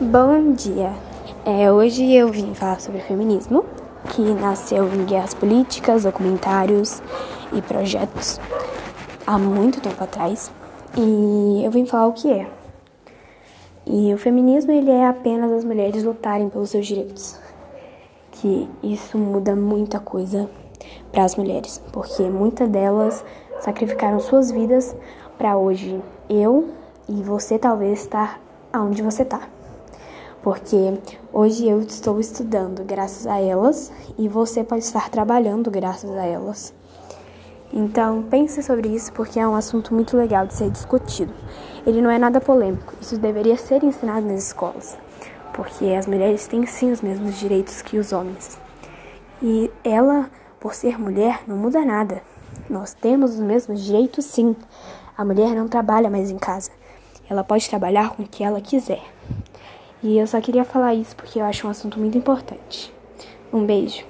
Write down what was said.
Bom dia! É, hoje eu vim falar sobre feminismo, que nasceu em guerras políticas, documentários e projetos há muito tempo atrás. E eu vim falar o que é. E o feminismo ele é apenas as mulheres lutarem pelos seus direitos. Que isso muda muita coisa para as mulheres, porque muitas delas sacrificaram suas vidas para hoje eu e você talvez estar aonde você está. Porque hoje eu estou estudando graças a elas e você pode estar trabalhando graças a elas. Então, pense sobre isso porque é um assunto muito legal de ser discutido. Ele não é nada polêmico, isso deveria ser ensinado nas escolas, porque as mulheres têm sim os mesmos direitos que os homens. E ela, por ser mulher, não muda nada. Nós temos os mesmos direitos sim. A mulher não trabalha mais em casa. Ela pode trabalhar com o que ela quiser. E eu só queria falar isso porque eu acho um assunto muito importante. Um beijo.